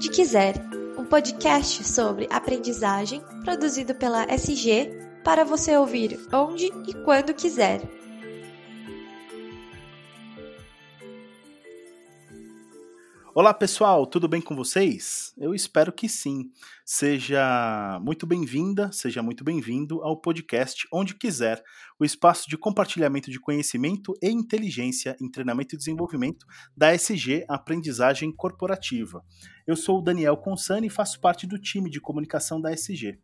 Onde Quiser, um podcast sobre aprendizagem produzido pela SG para você ouvir onde e quando quiser. Olá pessoal, tudo bem com vocês? Eu espero que sim. Seja muito bem-vinda, seja muito bem-vindo ao podcast Onde Quiser, o espaço de compartilhamento de conhecimento e inteligência em treinamento e desenvolvimento da SG Aprendizagem Corporativa. Eu sou o Daniel Consani e faço parte do time de comunicação da SG.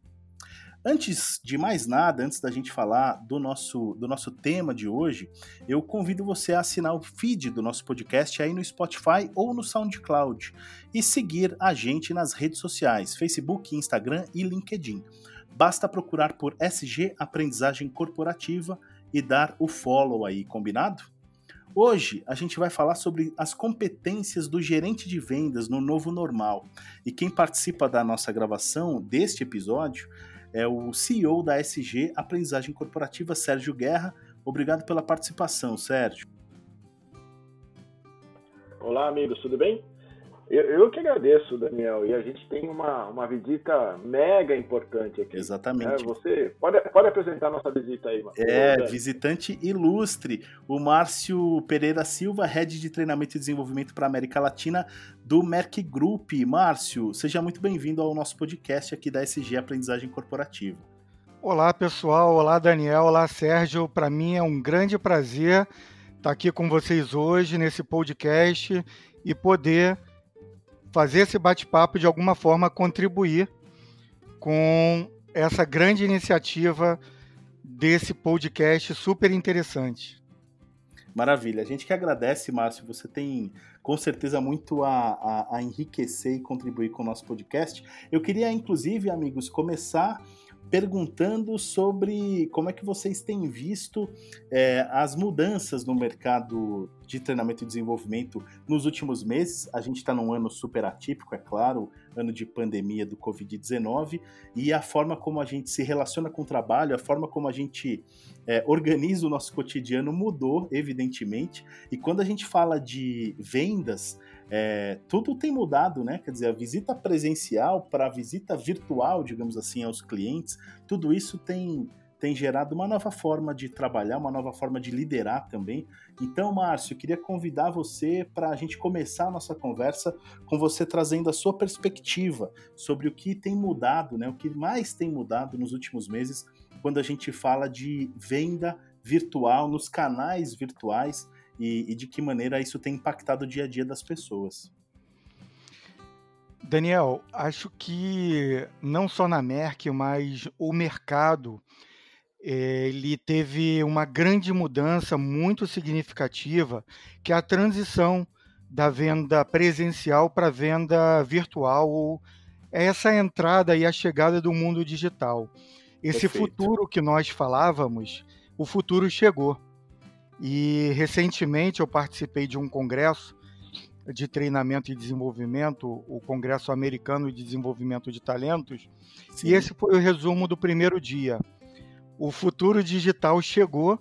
Antes de mais nada, antes da gente falar do nosso, do nosso tema de hoje, eu convido você a assinar o feed do nosso podcast aí no Spotify ou no SoundCloud e seguir a gente nas redes sociais, Facebook, Instagram e LinkedIn. Basta procurar por SG Aprendizagem Corporativa e dar o follow aí, combinado? Hoje a gente vai falar sobre as competências do gerente de vendas no novo normal. E quem participa da nossa gravação deste episódio é o CEO da SG Aprendizagem Corporativa, Sérgio Guerra. Obrigado pela participação, Sérgio. Olá, amigos, tudo bem? Eu, eu, que agradeço, Daniel. E a gente tem uma, uma visita mega importante aqui. Exatamente. É, você pode, pode apresentar a nossa visita aí, Marcos. É, visitante ilustre, o Márcio Pereira Silva, Head de Treinamento e Desenvolvimento para a América Latina do Merck Group. Márcio, seja muito bem-vindo ao nosso podcast aqui da SG Aprendizagem Corporativa. Olá, pessoal. Olá, Daniel. Olá, Sérgio. Para mim é um grande prazer estar aqui com vocês hoje nesse podcast e poder fazer esse bate-papo de alguma forma contribuir com essa grande iniciativa desse podcast super interessante. Maravilha. A gente que agradece, Márcio. Você tem com certeza muito a, a, a enriquecer e contribuir com o nosso podcast. Eu queria, inclusive, amigos, começar perguntando sobre como é que vocês têm visto é, as mudanças no mercado de treinamento e desenvolvimento nos últimos meses. A gente está num ano super atípico, é claro, ano de pandemia do Covid-19, e a forma como a gente se relaciona com o trabalho, a forma como a gente é, organiza o nosso cotidiano mudou, evidentemente. E quando a gente fala de vendas, é, tudo tem mudado, né? Quer dizer, a visita presencial para a visita virtual, digamos assim, aos clientes, tudo isso tem, tem gerado uma nova forma de trabalhar, uma nova forma de liderar também. Então, Márcio, eu queria convidar você para a gente começar a nossa conversa com você trazendo a sua perspectiva sobre o que tem mudado, né? O que mais tem mudado nos últimos meses quando a gente fala de venda virtual nos canais virtuais e, e de que maneira isso tem impactado o dia a dia das pessoas. Daniel, acho que não só na Merck, mas o mercado ele teve uma grande mudança muito significativa, que é a transição da venda presencial para a venda virtual, é essa entrada e a chegada do mundo digital. Esse Perfeito. futuro que nós falávamos, o futuro chegou. E recentemente eu participei de um congresso de treinamento e desenvolvimento, o Congresso Americano de Desenvolvimento de Talentos, Sim. e esse foi o resumo do primeiro dia. O futuro digital chegou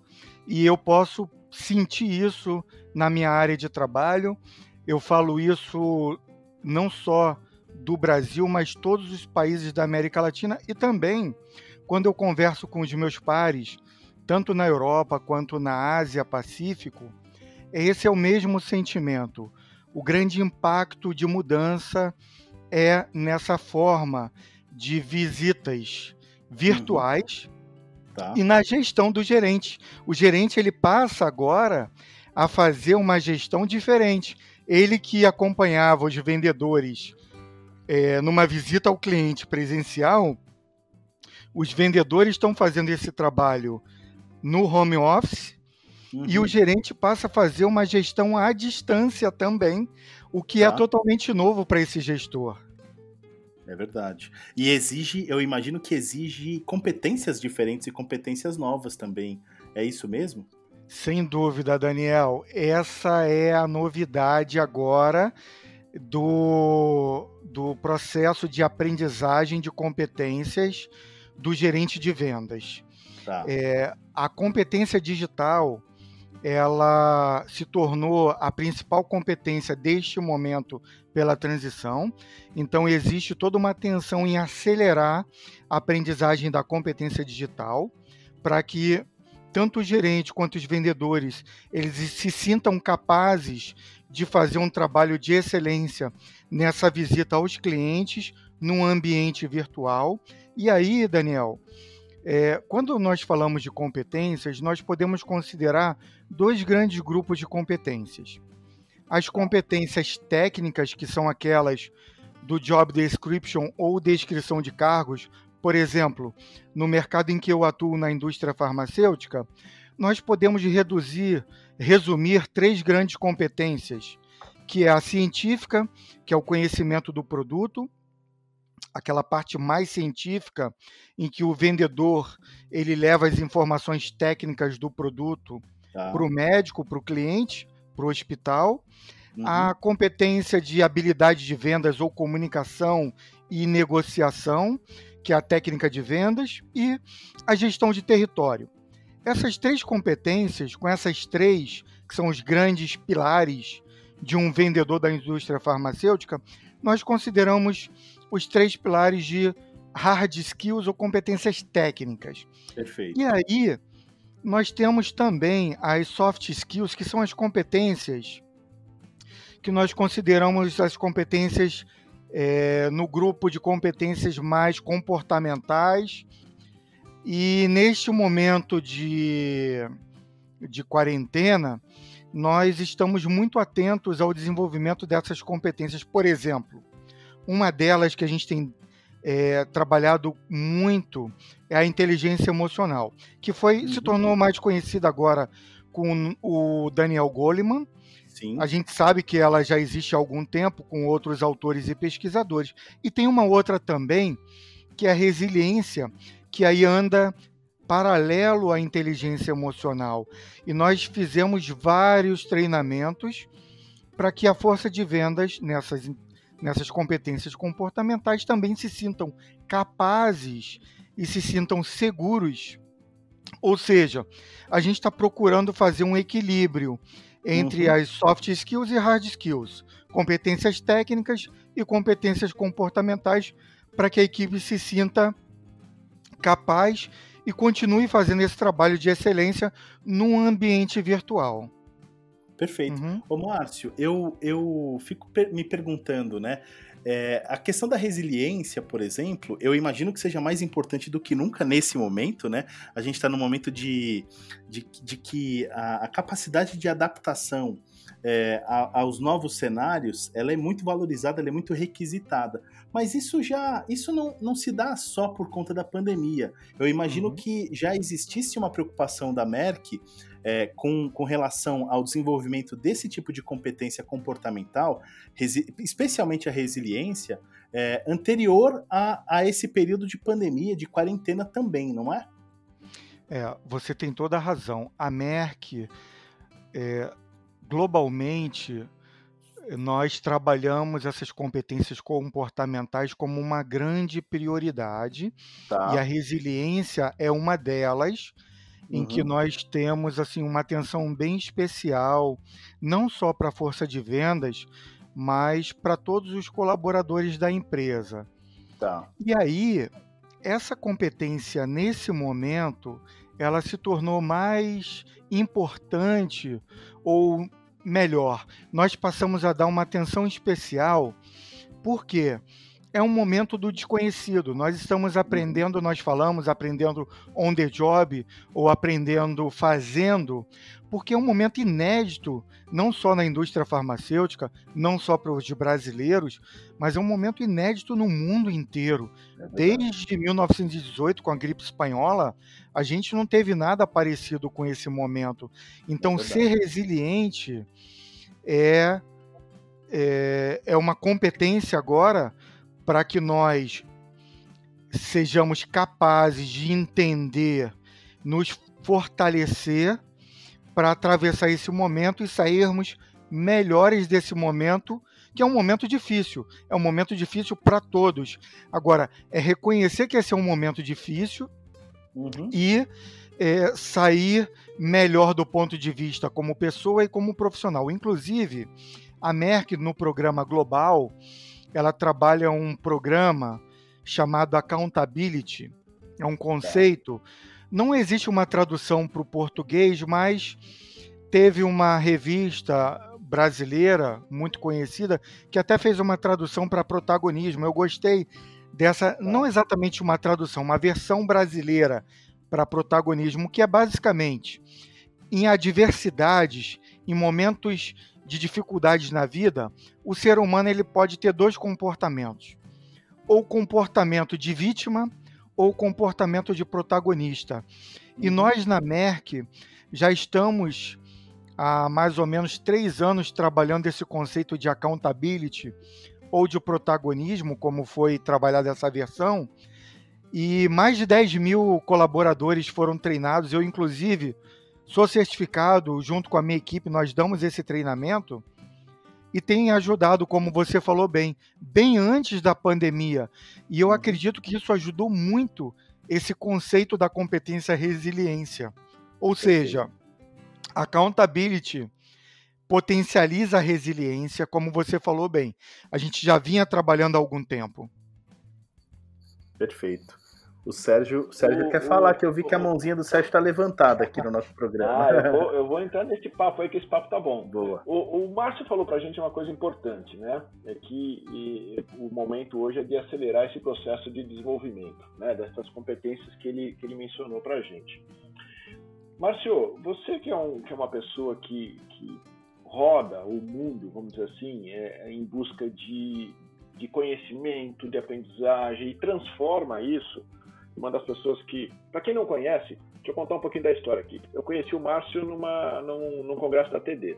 e eu posso sentir isso na minha área de trabalho. Eu falo isso não só do Brasil, mas todos os países da América Latina e também quando eu converso com os meus pares tanto na Europa quanto na Ásia Pacífico, esse é o mesmo sentimento. O grande impacto de mudança é nessa forma de visitas virtuais uhum. tá. e na gestão do gerente. O gerente ele passa agora a fazer uma gestão diferente. Ele que acompanhava os vendedores é, numa visita ao cliente presencial, os vendedores estão fazendo esse trabalho no home office uhum. e o gerente passa a fazer uma gestão à distância também, o que é tá. é totalmente novo para esse gestor. É verdade. E exige, eu imagino que exige competências diferentes e competências novas também. É isso mesmo? Sem dúvida, Daniel. Essa é a novidade agora do, do processo de aprendizagem de competências do gerente de vendas. Tá. É, a competência digital ela se tornou a principal competência deste momento pela transição. Então existe toda uma atenção em acelerar a aprendizagem da competência digital para que tanto o gerente quanto os vendedores eles se sintam capazes de fazer um trabalho de excelência nessa visita aos clientes num ambiente virtual. E aí, Daniel, é, quando nós falamos de competências, nós podemos considerar dois grandes grupos de competências. As competências técnicas, que são aquelas do job description ou descrição de cargos, por exemplo, no mercado em que eu atuo na indústria farmacêutica, nós podemos reduzir, resumir três grandes competências, que é a científica, que é o conhecimento do produto, aquela parte mais científica em que o vendedor ele leva as informações técnicas do produto tá. para o médico, para o cliente, para o hospital. Uhum. A competência de habilidade de vendas ou comunicação e negociação, que é a técnica de vendas, e a gestão de território. Essas três competências, com essas três, que são os grandes pilares de um vendedor da indústria farmacêutica, nós consideramos os três pilares de hard skills ou competências técnicas. Perfeito. E aí, nós temos também as soft skills, que são as competências que nós consideramos as competências é, no grupo de competências mais comportamentais. E neste momento de, de quarentena, nós estamos muito atentos ao desenvolvimento dessas competências. Por exemplo, uma delas que a gente tem é, trabalhado muito é a inteligência emocional, que foi uhum. se tornou mais conhecida agora com o Daniel Goleman. Sim. A gente sabe que ela já existe há algum tempo com outros autores e pesquisadores. E tem uma outra também, que é a resiliência, que aí anda paralelo à inteligência emocional. E nós fizemos vários treinamentos para que a força de vendas nessas nessas competências comportamentais também se sintam capazes e se sintam seguros. Ou seja, a gente está procurando fazer um equilíbrio entre uhum. as soft skills e hard skills, competências técnicas e competências comportamentais, para que a equipe se sinta capaz e continue fazendo esse trabalho de excelência num ambiente virtual. Perfeito. Uhum. Ô, Márcio, eu, eu fico per me perguntando, né? É, a questão da resiliência, por exemplo, eu imagino que seja mais importante do que nunca nesse momento, né? A gente está no momento de, de, de que a, a, capacidade de adaptação é, a, aos novos cenários, ela é muito valorizada, ela é muito requisitada. Mas isso já, isso não, não se dá só por conta da pandemia. Eu imagino uhum. que já existisse uma preocupação da Merck é, com, com relação ao desenvolvimento desse tipo de competência comportamental, especialmente a resiliência, é, anterior a, a esse período de pandemia, de quarentena também, não é? É, você tem toda a razão. A Merck, é, globalmente, nós trabalhamos essas competências comportamentais como uma grande prioridade tá. e a resiliência é uma delas em uhum. que nós temos assim uma atenção bem especial, não só para a força de vendas, mas para todos os colaboradores da empresa. Tá. E aí, essa competência nesse momento, ela se tornou mais importante ou melhor, nós passamos a dar uma atenção especial, porque é um momento do desconhecido. Nós estamos aprendendo, nós falamos, aprendendo on the job ou aprendendo fazendo, porque é um momento inédito, não só na indústria farmacêutica, não só para os brasileiros, mas é um momento inédito no mundo inteiro. É Desde 1918, com a gripe espanhola, a gente não teve nada parecido com esse momento. Então, é ser resiliente é, é, é uma competência agora para que nós sejamos capazes de entender, nos fortalecer para atravessar esse momento e sairmos melhores desse momento, que é um momento difícil. É um momento difícil para todos. Agora, é reconhecer que esse é um momento difícil uhum. e é, sair melhor do ponto de vista como pessoa e como profissional. Inclusive, a Merck, no programa global, ela trabalha um programa chamado Accountability. É um conceito. Não existe uma tradução para o português, mas teve uma revista brasileira muito conhecida que até fez uma tradução para protagonismo. Eu gostei dessa, não exatamente uma tradução, uma versão brasileira para protagonismo, que é basicamente em adversidades, em momentos de dificuldades na vida, o ser humano ele pode ter dois comportamentos: ou comportamento de vítima ou comportamento de protagonista. E uhum. nós na Merck já estamos há mais ou menos três anos trabalhando esse conceito de accountability ou de protagonismo, como foi trabalhada essa versão, e mais de 10 mil colaboradores foram treinados. Eu, inclusive, sou certificado, junto com a minha equipe, nós damos esse treinamento e tem ajudado, como você falou bem, bem antes da pandemia. E eu acredito que isso ajudou muito esse conceito da competência resiliência. Ou seja, accountability potencializa a resiliência, como você falou bem. A gente já vinha trabalhando há algum tempo. Perfeito. O Sérgio, o Sérgio o, quer o, falar que eu vi que a mãozinha do Sérgio está levantada aqui no nosso programa. Ah, eu vou, eu vou, entrar nesse papo aí, que esse papo tá bom. Boa. O, Márcio falou para a gente uma coisa importante, né? É que e, o momento hoje é de acelerar esse processo de desenvolvimento, né? Dessas competências que ele, que ele mencionou para a gente. Márcio, você que é, um, que é uma pessoa que, que roda o mundo, vamos dizer assim, é, é em busca de, de conhecimento, de aprendizagem e transforma isso. Uma das pessoas que, para quem não conhece, deixa eu contar um pouquinho da história aqui. Eu conheci o Márcio numa, num, num congresso da TD.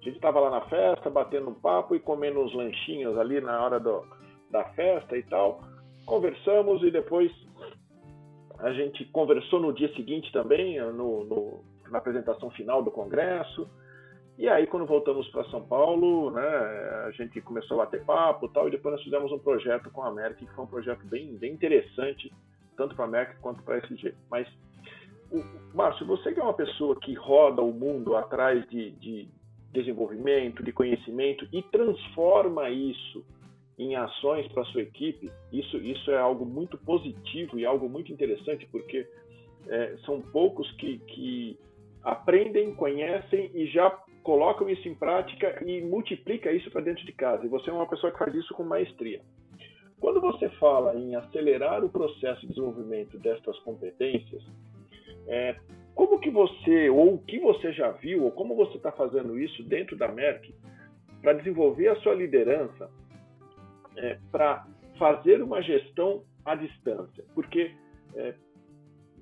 A gente estava lá na festa, batendo um papo e comendo uns lanchinhos ali na hora do, da festa e tal. Conversamos e depois a gente conversou no dia seguinte também, no, no, na apresentação final do congresso. E aí, quando voltamos para São Paulo, né, a gente começou a bater papo e tal, e depois nós fizemos um projeto com a Merck, que foi um projeto bem, bem interessante, tanto para a Merck quanto para a SG. Mas, o, Márcio, você que é uma pessoa que roda o mundo atrás de, de desenvolvimento, de conhecimento e transforma isso em ações para sua equipe, isso, isso é algo muito positivo e algo muito interessante, porque é, são poucos que, que aprendem, conhecem e já colocam isso em prática e multiplica isso para dentro de casa. E você é uma pessoa que faz isso com maestria. Quando você fala em acelerar o processo de desenvolvimento destas competências, é, como que você, ou o que você já viu, ou como você está fazendo isso dentro da Merck para desenvolver a sua liderança, é, para fazer uma gestão à distância? Porque é,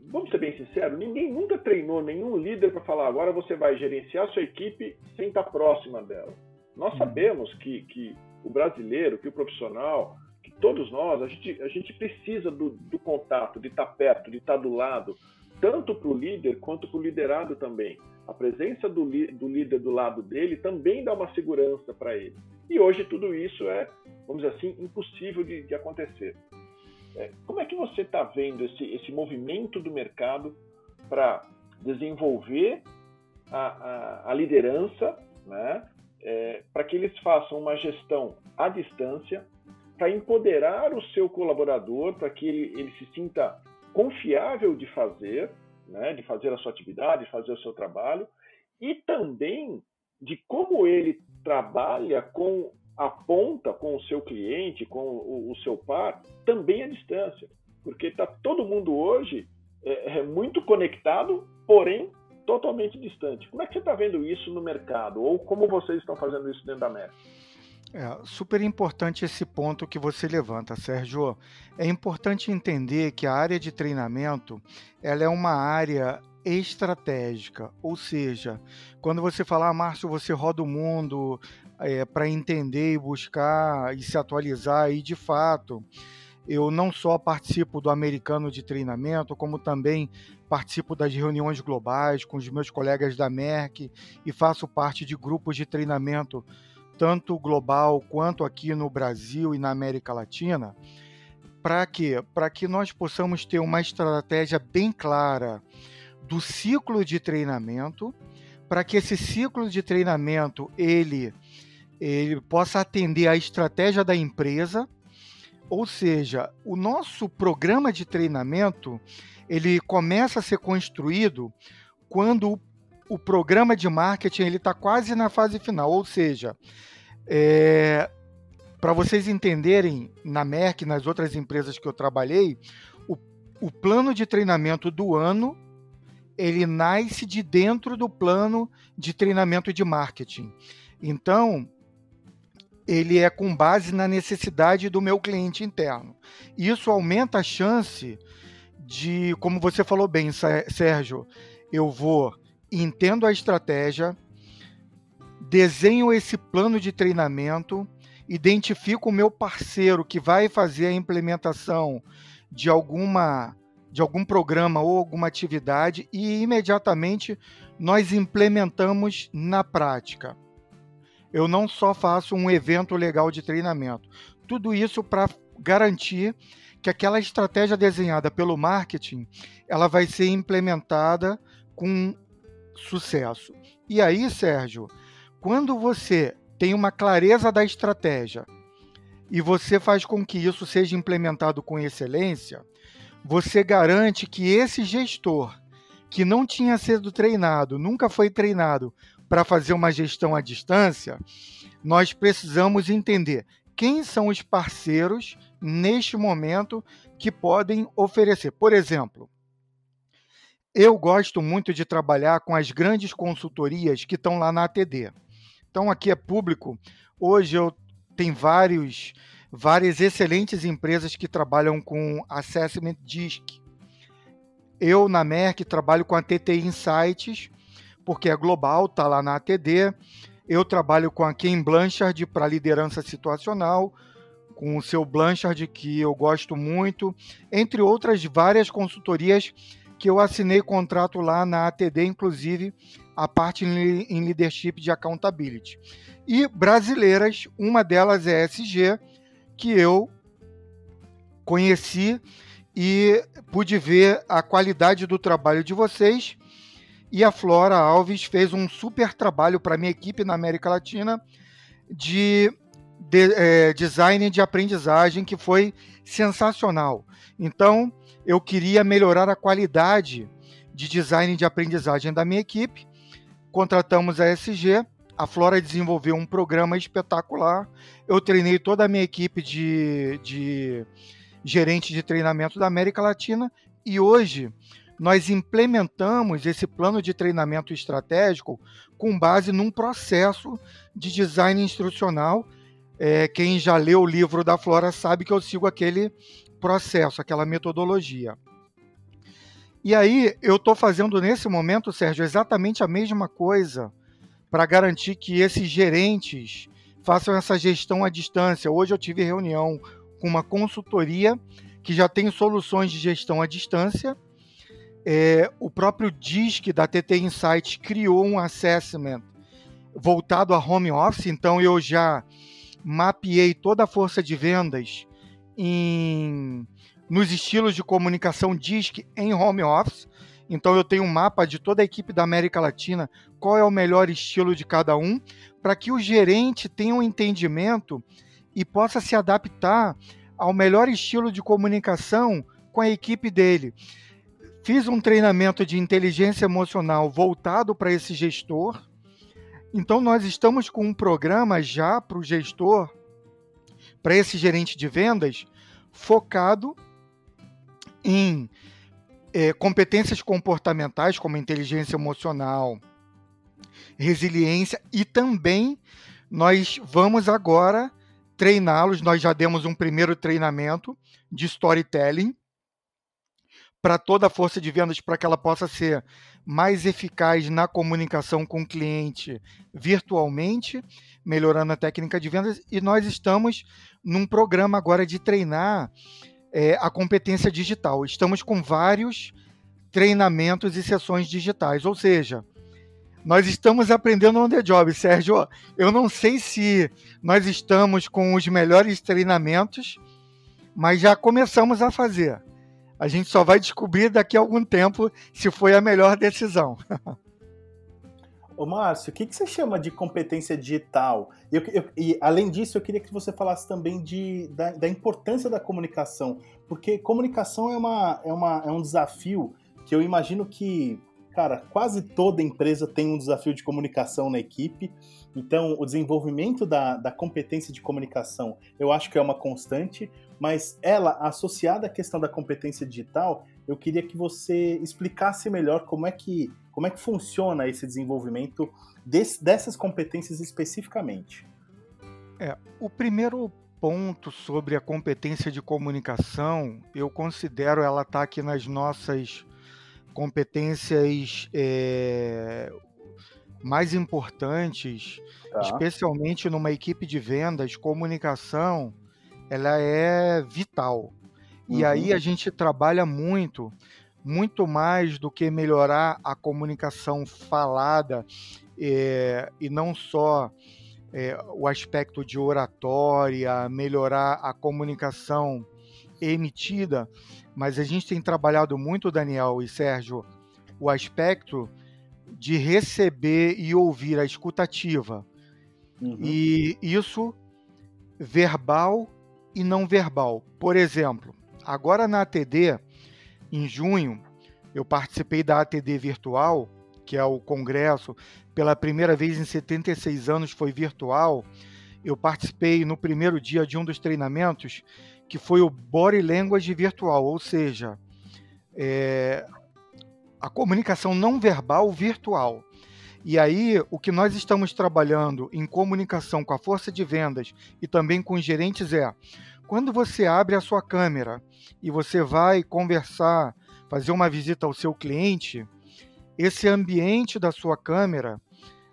vamos ser bem sinceros, ninguém nunca treinou nenhum líder para falar agora você vai gerenciar sua equipe sem estar tá próxima dela. Nós uhum. sabemos que, que o brasileiro, que o profissional, todos nós, a gente, a gente precisa do, do contato, de estar perto, de estar do lado, tanto para o líder quanto para o liderado também. A presença do, do líder do lado dele também dá uma segurança para ele. E hoje tudo isso é, vamos dizer assim, impossível de, de acontecer. É, como é que você está vendo esse, esse movimento do mercado para desenvolver a, a, a liderança, né? É, para que eles façam uma gestão à distância, para empoderar o seu colaborador, para que ele, ele se sinta confiável de fazer, né, de fazer a sua atividade, de fazer o seu trabalho, e também de como ele trabalha com a ponta com o seu cliente, com o, o seu par, também à distância. Porque está todo mundo hoje é, é, muito conectado, porém totalmente distante. Como é que você está vendo isso no mercado? Ou como vocês estão fazendo isso dentro da Meta? É super importante esse ponto que você levanta, Sérgio. É importante entender que a área de treinamento ela é uma área estratégica, ou seja, quando você falar, ah, Márcio, você roda o mundo é, para entender e buscar e se atualizar, e de fato, eu não só participo do americano de treinamento, como também participo das reuniões globais com os meus colegas da Merck e faço parte de grupos de treinamento, tanto global quanto aqui no Brasil e na América Latina. Para quê? Para que nós possamos ter uma estratégia bem clara do ciclo de treinamento, para que esse ciclo de treinamento ele, ele possa atender à estratégia da empresa. Ou seja, o nosso programa de treinamento ele começa a ser construído quando o, programa de marketing ele está quase na fase final. Ou seja, é, para vocês entenderem, na Merck nas outras empresas que eu trabalhei, o, o plano de treinamento do ano ele nasce de dentro do plano de treinamento de marketing. Então, ele é com base na necessidade do meu cliente interno. Isso aumenta a chance de, como você falou bem, Sérgio, eu vou, entendo a estratégia, desenho esse plano de treinamento, identifico o meu parceiro que vai fazer a implementação de alguma de algum programa ou alguma atividade e imediatamente nós implementamos na prática. Eu não só faço um evento legal de treinamento, tudo isso para garantir que aquela estratégia desenhada pelo marketing ela vai ser implementada com sucesso. E aí, Sérgio, quando você tem uma clareza da estratégia e você faz com que isso seja implementado com excelência, você garante que esse gestor que não tinha sido treinado, nunca foi treinado para fazer uma gestão à distância, nós precisamos entender quem são os parceiros neste momento que podem oferecer. Por exemplo, eu gosto muito de trabalhar com as grandes consultorias que estão lá na ATD. Então aqui é público. Hoje eu tenho vários várias excelentes empresas que trabalham com Assessment DISC. Eu, na Merck, trabalho com a TTI Insights, porque é global, está lá na ATD. Eu trabalho com a Ken Blanchard para liderança situacional, com o seu Blanchard, que eu gosto muito, entre outras várias consultorias que eu assinei contrato lá na ATD, inclusive a parte em leadership de accountability. E brasileiras, uma delas é SG, que eu conheci e pude ver a qualidade do trabalho de vocês. E a Flora Alves fez um super trabalho para minha equipe na América Latina de, de é, design de aprendizagem que foi sensacional. Então, eu queria melhorar a qualidade de design de aprendizagem da minha equipe. Contratamos a SG a Flora desenvolveu um programa espetacular. Eu treinei toda a minha equipe de, de gerente de treinamento da América Latina e hoje nós implementamos esse plano de treinamento estratégico com base num processo de design instrucional. É, quem já leu o livro da Flora sabe que eu sigo aquele processo, aquela metodologia. E aí, eu estou fazendo nesse momento, Sérgio, exatamente a mesma coisa para garantir que esses gerentes façam essa gestão à distância. Hoje eu tive reunião com uma consultoria que já tem soluções de gestão à distância. É, o próprio DISC da TT Insights criou um assessment voltado a home office, então eu já mapeei toda a força de vendas em, nos estilos de comunicação DISC em home office. Então eu tenho um mapa de toda a equipe da América Latina, qual é o melhor estilo de cada um, para que o gerente tenha um entendimento e possa se adaptar ao melhor estilo de comunicação com a equipe dele. Fiz um treinamento de inteligência emocional voltado para esse gestor. Então nós estamos com um programa já para o gestor, para esse gerente de vendas, focado em é, competências comportamentais, como inteligência emocional, resiliência, e também nós vamos agora treiná-los. Nós já demos um primeiro treinamento de storytelling para toda a força de vendas, para que ela possa ser mais eficaz na comunicação com o cliente virtualmente, melhorando a técnica de vendas. E nós estamos num programa agora de treinar é, a competência digital. Estamos com vários treinamentos e sessões digitais, ou seja, nós estamos aprendendo on the job, Sérgio. Eu não sei se nós estamos com os melhores treinamentos, mas já começamos a fazer. a gente só vai descobrir daqui a algum tempo se foi a melhor decisão. Ô Márcio, o que, que você chama de competência digital? Eu, eu, e além disso, eu queria que você falasse também de, da, da, importância da comunicação, porque comunicação é, uma, é, uma, é um desafio que eu imagino que, cara, quase toda empresa tem um desafio de comunicação na equipe. Então, o desenvolvimento da, da competência de comunicação eu acho que é uma constante, mas ela, associada à questão da competência digital, eu queria que você explicasse melhor como é que, como é que funciona esse desenvolvimento desse, dessas competências especificamente. É, o primeiro ponto sobre a competência de comunicação, eu considero ela estar tá aqui nas nossas competências é, mais importantes, tá. especialmente numa equipe de vendas, comunicação, ela é vital. E uhum. aí a gente trabalha muito, muito mais do que melhorar a comunicação falada é, e não só é, o aspecto de oratória, melhorar a comunicação emitida, mas a gente tem trabalhado muito, Daniel e Sérgio, o aspecto de receber e ouvir a escutativa. Uhum. E isso verbal e não verbal. Por exemplo, Agora na ATD, em junho, eu participei da ATD virtual, que é o congresso, pela primeira vez em 76 anos foi virtual. Eu participei no primeiro dia de um dos treinamentos, que foi o Body Language virtual, ou seja, é, a comunicação não verbal virtual. E aí, o que nós estamos trabalhando em comunicação com a força de vendas e também com os gerentes é quando você abre a sua câmera e você vai conversar, fazer uma visita ao seu cliente, esse ambiente da sua câmera,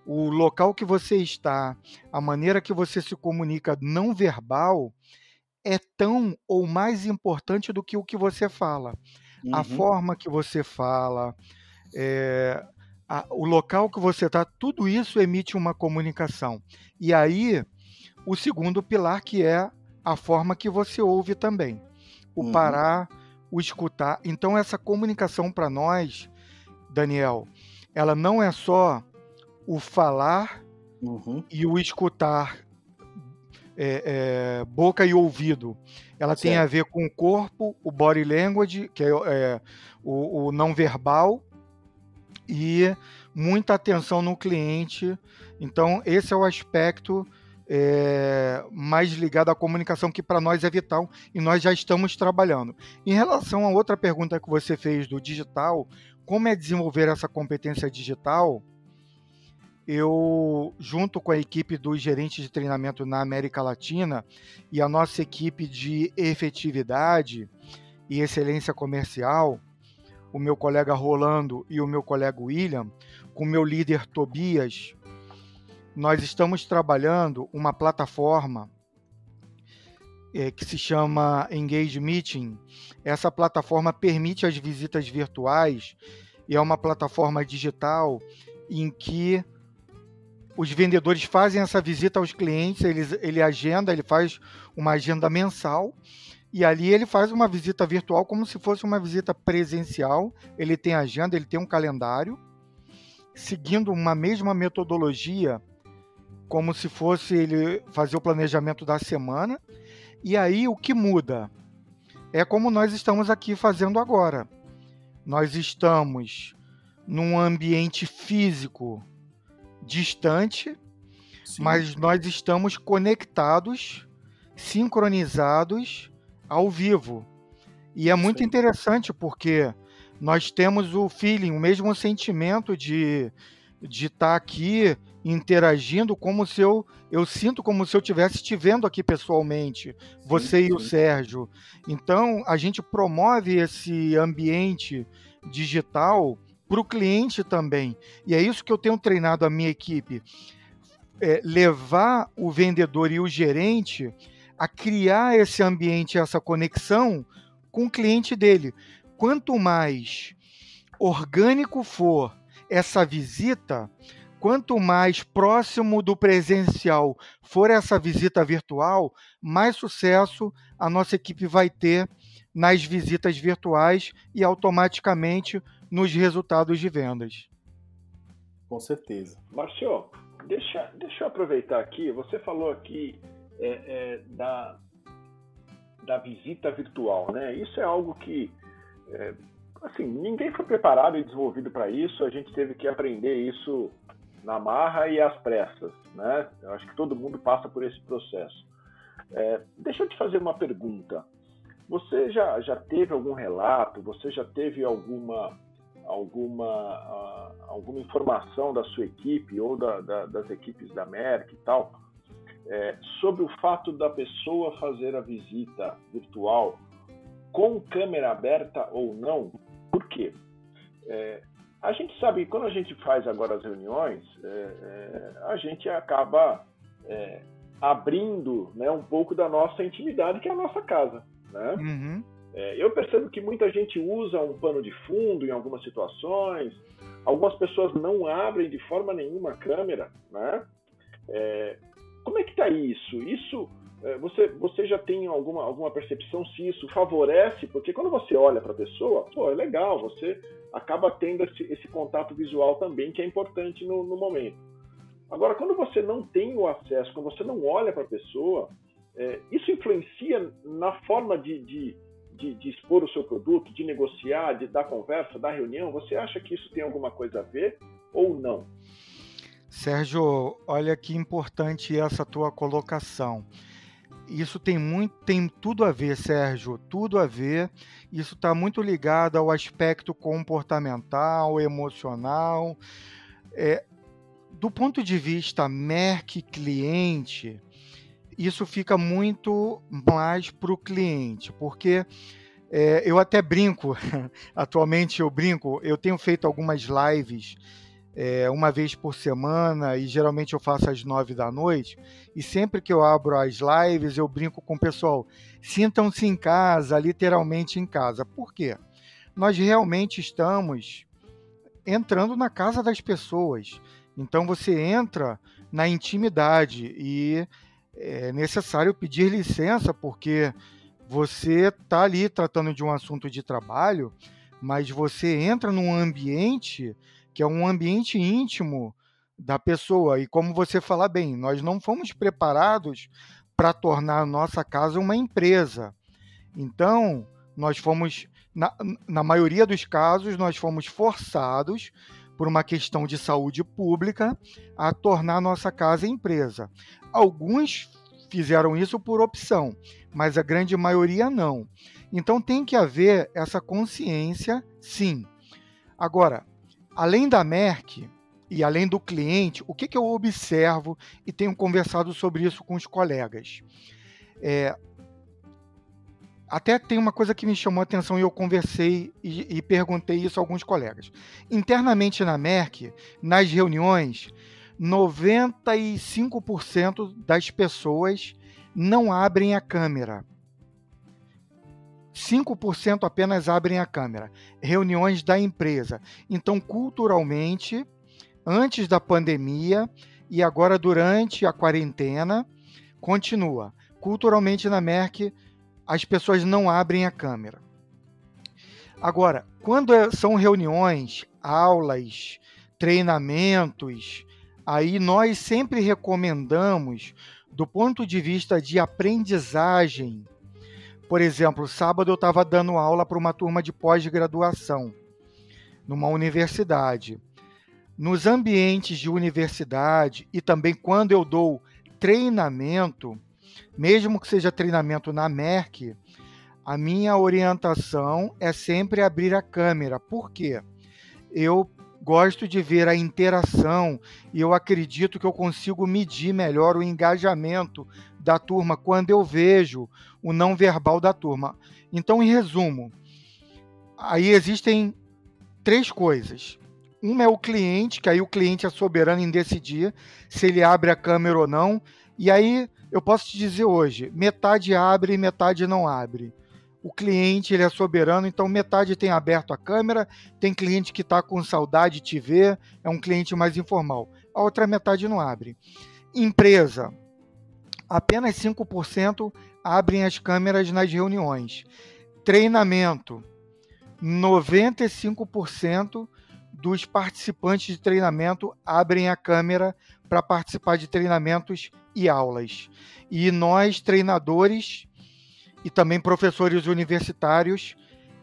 o local que você está, a maneira que você se comunica não verbal, é tão ou mais importante do que o que você fala. Uhum. A forma que você fala, é, a, o local que você está, tudo isso emite uma comunicação. E aí, o segundo pilar, que é a forma que você ouve também. O uhum. parar, o escutar. Então, essa comunicação para nós, Daniel, ela não é só o falar uhum. e o escutar é, é, boca e ouvido. Ela certo. tem a ver com o corpo, o body language, que é, é o, o, não verbal, e muita atenção no cliente. Então, esse é o aspecto é, mais ligado à comunicação, que para nós é vital e nós já estamos trabalhando. Em relação a outra pergunta que você fez do digital, como é desenvolver essa competência digital? Eu, junto com a equipe dos gerentes de treinamento na América Latina e a nossa equipe de efetividade e excelência comercial, o meu colega Rolando e o meu colega William, com o meu líder Tobias, nós estamos trabalhando uma plataforma é, que se chama Engage Meeting. Essa plataforma permite as visitas virtuais e é uma plataforma digital em que os vendedores fazem essa visita aos clientes, ele, ele agenda, ele faz uma agenda mensal e ali ele faz uma visita virtual como se fosse uma visita presencial. Ele tem agenda, ele tem um calendário, seguindo uma mesma metodologia como se fosse ele fazer o planejamento da semana. E aí o que muda? É como nós estamos aqui fazendo agora. Nós estamos num ambiente físico distante, Sim. mas nós estamos conectados, sincronizados ao vivo. E é muito Sim. interessante porque nós temos o feeling, o mesmo sentimento de de estar tá aqui interagindo como se eu eu sinto como se eu tivesse te vendo aqui pessoalmente, você sim, e o Sérgio. Então a gente promove esse ambiente digital para o cliente também. E é isso que eu tenho treinado a minha equipe. É, levar o vendedor e o gerente a criar esse ambiente, essa conexão com o cliente dele. Quanto mais orgânico for essa visita, quanto mais próximo do presencial for essa visita virtual, mais sucesso a nossa equipe vai ter nas visitas virtuais e automaticamente nos resultados de vendas. Com certeza. Marcio, deixa, deixa eu aproveitar aqui. Você falou aqui é, é, da, da visita virtual, né? Isso é algo que, é, assim, ninguém foi preparado e desenvolvido para isso. A gente teve que aprender isso na marra e às pressas, né? Eu acho que todo mundo passa por esse processo. É, deixa eu te fazer uma pergunta. Você já, já teve algum relato? Você já teve alguma alguma alguma informação da sua equipe ou da, da, das equipes da Merck e tal é, sobre o fato da pessoa fazer a visita virtual com câmera aberta ou não? Por quê? É, a gente sabe que quando a gente faz agora as reuniões, é, é a gente acaba é, abrindo né, um pouco da nossa intimidade, que é a nossa casa. Né? Uhum. É, eu percebo que muita gente usa um pano de fundo em algumas situações, algumas pessoas não abrem de forma nenhuma a câmera. Né? É, como é que está isso? Isso você, você já tem alguma, alguma percepção se isso favorece? Porque quando você olha para a pessoa, pô, é legal, você acaba tendo esse, esse contato visual também, que é importante no, no momento. Agora, quando você não tem o acesso, quando você não olha para a pessoa, é, isso influencia na forma de, de, de, de, expor o seu produto, de negociar, de dar conversa, dar reunião? Você acha que isso tem alguma coisa a ver ou não? Sérgio, olha que importante essa tua colocação. Isso tem muito, tem tudo a ver, Sérgio, tudo a ver. Isso está muito ligado ao aspecto comportamental, emocional. É, do ponto de vista Merck cliente, isso fica muito mais para o cliente, porque é, eu até brinco, atualmente eu brinco, eu tenho feito algumas lives é, uma vez por semana e geralmente eu faço às nove da noite. E sempre que eu abro as lives, eu brinco com o pessoal: sintam-se em casa, literalmente em casa. Por quê? Nós realmente estamos entrando na casa das pessoas. Então você entra na intimidade e é necessário pedir licença porque você está ali tratando de um assunto de trabalho, mas você entra num ambiente que é um ambiente íntimo da pessoa. E como você fala bem, nós não fomos preparados para tornar a nossa casa uma empresa. Então, nós fomos, na, na maioria dos casos, nós fomos forçados por uma questão de saúde pública, a tornar nossa casa empresa. Alguns fizeram isso por opção, mas a grande maioria não. Então tem que haver essa consciência, sim. Agora, além da Merck e além do cliente, o que, que eu observo e tenho conversado sobre isso com os colegas? É, até tem uma coisa que me chamou a atenção e eu conversei e, e perguntei isso a alguns colegas. Internamente na Merck, nas reuniões, 95% das pessoas não abrem a câmera. 5% apenas abrem a câmera. Reuniões da empresa. Então, culturalmente, antes da pandemia e agora durante a quarentena, continua. Culturalmente na Merck, as pessoas não abrem a câmera. Agora, quando é, são reuniões, aulas, treinamentos, aí nós sempre recomendamos, do ponto de vista de aprendizagem, por exemplo, sábado eu estava dando aula para uma turma de pós-graduação numa universidade. Nos ambientes de universidade e também quando eu dou treinamento, mesmo que seja treinamento na Merck, a minha orientação é sempre abrir a câmera. Por quê? Eu gosto de ver a interação e eu acredito que eu consigo medir melhor o engajamento da turma quando eu vejo o não verbal da turma. Então, em resumo, aí existem três coisas. Uma é o cliente, que aí o cliente é soberano em decidir se ele abre a câmera ou não. E aí eu posso te dizer hoje, metade abre e metade não abre. O cliente ele é soberano, então metade tem aberto a câmera, tem cliente que está com saudade de te ver, é um cliente mais informal. A outra metade não abre. Empresa, apenas 5% abrem as câmeras nas reuniões. Treinamento. 95% dos participantes de treinamento abrem a câmera para participar de treinamentos e aulas. E nós, treinadores e também professores universitários,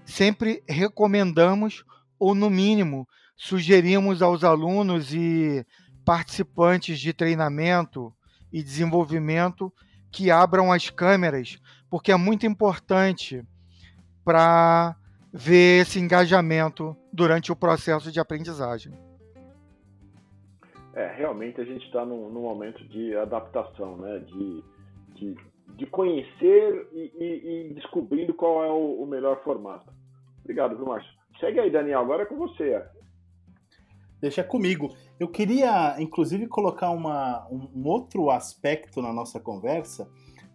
sempre recomendamos, ou no mínimo, sugerimos aos alunos e participantes de treinamento e desenvolvimento que abram as câmeras, porque é muito importante para ver esse engajamento durante o processo de aprendizagem. É, realmente a gente está num, num, momento de adaptação, né? de, de, de conhecer e, e, e, descobrindo qual é o, o, melhor formato. Obrigado, viu, Márcio? Segue aí, Daniel, agora é com você. Deixa comigo. Eu queria, inclusive, colocar uma, um, um outro aspecto na nossa conversa,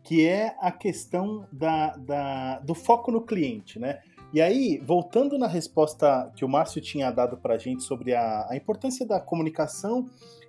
que é a questão da, da, do foco no cliente, né? E aí, voltando na resposta que o Márcio tinha dado para a gente sobre a, a, importância da comunicação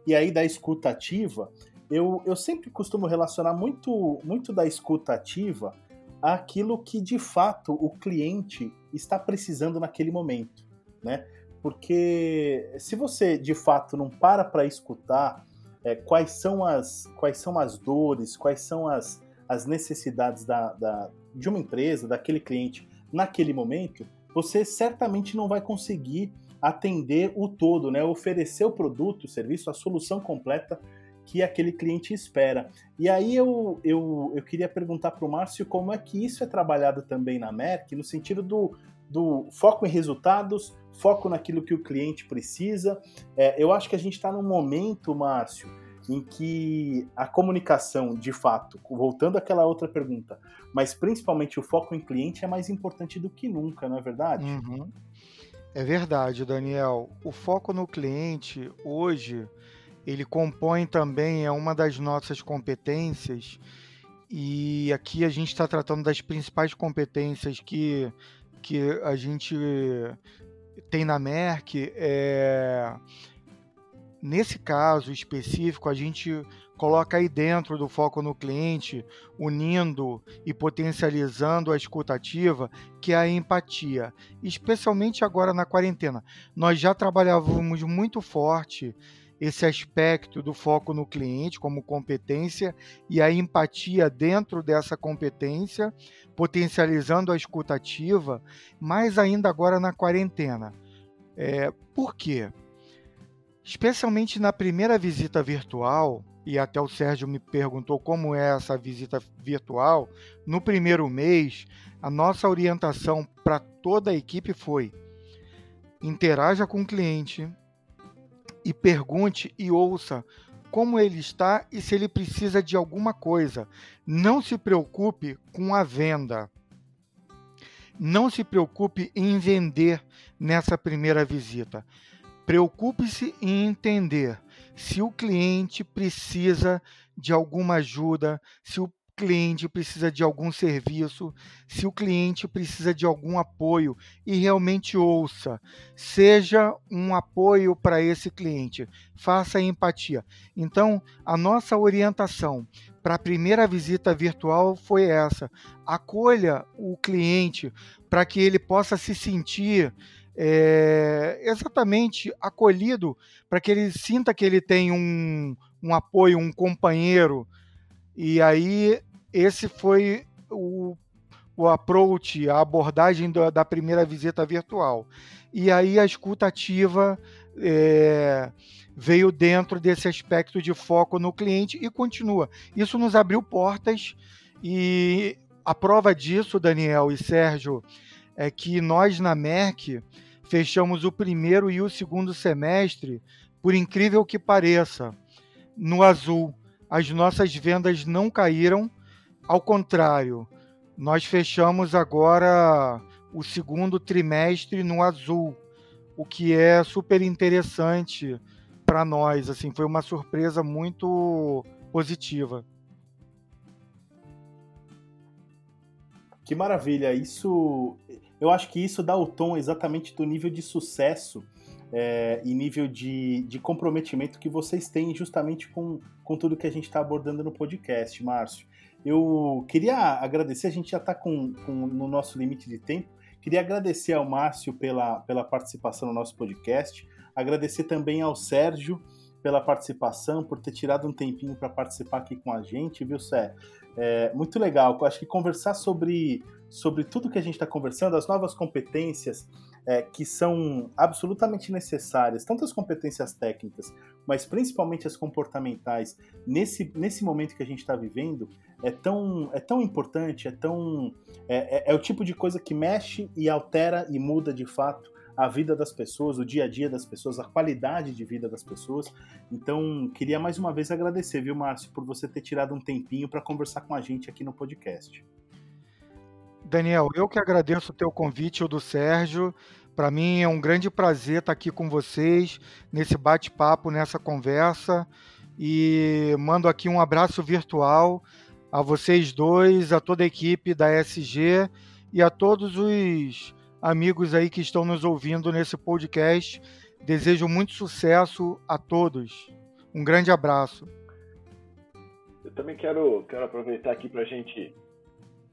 e aí da escuta ativa, eu, eu sempre costumo relacionar muito, muito da escuta ativa àquilo que de fato o cliente está precisando naquele momento, né? Porque se você de fato não para para escutar é, quais, são as, quais são as dores, quais são as, as necessidades da, da, de uma empresa, daquele cliente naquele momento, você certamente não vai conseguir atender o todo, né? oferecer o produto, o serviço, a solução completa que aquele cliente espera. E aí eu, eu, eu queria perguntar para o Márcio como é que isso é trabalhado também na Merck, no sentido do, do foco em resultados, foco naquilo que o cliente precisa. É, eu acho que a gente está num momento, Márcio, em que a comunicação, de fato, voltando àquela outra pergunta, mas principalmente o foco em cliente é mais importante do que nunca, não é verdade? Uhum. É verdade, Daniel. O foco no cliente hoje ele compõe também é uma das nossas competências e aqui a gente está tratando das principais competências que, que a gente tem na Merck. É, Nesse caso específico, a gente coloca aí dentro do foco no cliente, unindo e potencializando a escutativa, que é a empatia, especialmente agora na quarentena. Nós já trabalhávamos muito forte esse aspecto do foco no cliente como competência e a empatia dentro dessa competência, potencializando a escutativa, mais ainda agora na quarentena. É, por quê? Especialmente na primeira visita virtual, e até o Sérgio me perguntou como é essa visita virtual, no primeiro mês, a nossa orientação para toda a equipe foi: interaja com o cliente e pergunte e ouça como ele está e se ele precisa de alguma coisa. Não se preocupe com a venda. Não se preocupe em vender nessa primeira visita. Preocupe-se em entender se o cliente precisa de alguma ajuda, se o cliente precisa de algum serviço, se o cliente precisa de algum apoio e realmente ouça. Seja um apoio para esse cliente, faça empatia. Então, a nossa orientação para a primeira visita virtual foi essa: acolha o cliente para que ele possa se sentir é, exatamente acolhido para que ele sinta que ele tem um, um apoio, um companheiro. E aí, esse foi o, o approach, a abordagem da, da primeira visita virtual. E aí, a escuta ativa é, veio dentro desse aspecto de foco no cliente e continua. Isso nos abriu portas e a prova disso, Daniel e Sérgio, é que nós na Merck fechamos o primeiro e o segundo semestre, por incrível que pareça, no azul. As nossas vendas não caíram, ao contrário, nós fechamos agora o segundo trimestre no azul, o que é super interessante para nós. Assim, foi uma surpresa muito positiva. Que maravilha! Isso eu acho que isso dá o tom exatamente do nível de sucesso é, e nível de, de comprometimento que vocês têm justamente com, com tudo que a gente está abordando no podcast, Márcio. Eu queria agradecer, a gente já está com, com, no nosso limite de tempo. Queria agradecer ao Márcio pela, pela participação no nosso podcast, agradecer também ao Sérgio pela participação, por ter tirado um tempinho para participar aqui com a gente, viu, Sé? É muito legal. Acho que conversar sobre, sobre tudo que a gente está conversando, as novas competências é, que são absolutamente necessárias, tanto as competências técnicas, mas principalmente as comportamentais, nesse, nesse momento que a gente está vivendo, é tão, é tão importante, é tão. É, é, é o tipo de coisa que mexe e altera e muda de fato a vida das pessoas, o dia a dia das pessoas, a qualidade de vida das pessoas. Então, queria mais uma vez agradecer, viu, Márcio, por você ter tirado um tempinho para conversar com a gente aqui no podcast. Daniel, eu que agradeço o teu convite, o do Sérgio. Para mim é um grande prazer estar aqui com vocês nesse bate-papo, nessa conversa. E mando aqui um abraço virtual a vocês dois, a toda a equipe da SG e a todos os amigos aí que estão nos ouvindo nesse podcast. Desejo muito sucesso a todos. Um grande abraço. Eu também quero, quero aproveitar aqui para gente,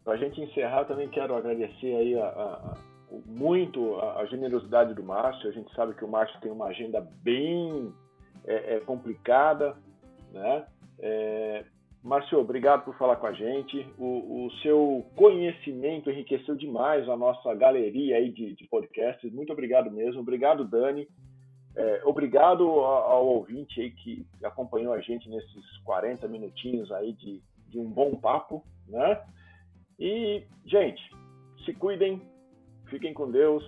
a gente encerrar. Também quero agradecer aí a, a, muito a, a, generosidade do Márcio. A gente sabe que o Márcio tem uma agenda bem é, é, complicada, né? É, Márcio, obrigado por falar com a gente. O, o, seu conhecimento enriqueceu demais a nossa galeria aí de, de podcasts. Muito obrigado mesmo. Obrigado, Dani. É, obrigado ao, ao, ouvinte aí que acompanhou a gente nesses 40 minutinhos aí de, de um bom papo, né? E, gente, se cuidem, fiquem com Deus.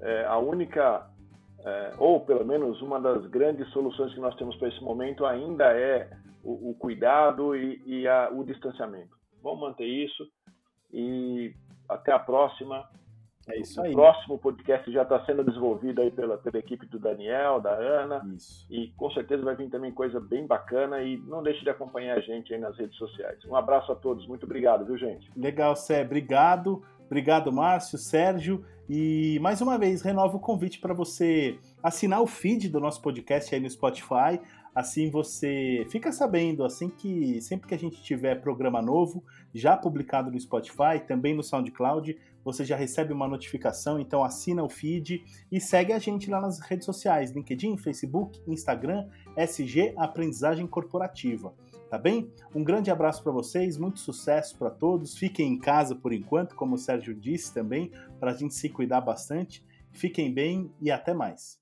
É, a única, é, ou pelo menos uma das grandes soluções que nós temos para esse momento ainda é o, o cuidado e, e a, o distanciamento. Vamos manter isso e até a próxima. É isso aí. O próximo podcast já está sendo desenvolvido aí pela, pela equipe do Daniel, da Ana. Isso. E com certeza vai vir também coisa bem bacana. E não deixe de acompanhar a gente aí nas redes sociais. Um abraço a todos. Muito obrigado, viu, gente? Legal, Sé. Obrigado. Obrigado, Márcio, Sérgio. E mais uma vez, renovo o convite para você assinar o feed do nosso podcast aí no Spotify. Assim você fica sabendo, assim que sempre que a gente tiver programa novo, já publicado no Spotify, também no SoundCloud, você já recebe uma notificação, então assina o feed e segue a gente lá nas redes sociais, LinkedIn, Facebook, Instagram, SG Aprendizagem Corporativa. Tá bem? Um grande abraço para vocês, muito sucesso para todos. Fiquem em casa por enquanto, como o Sérgio disse também, para a gente se cuidar bastante. Fiquem bem e até mais.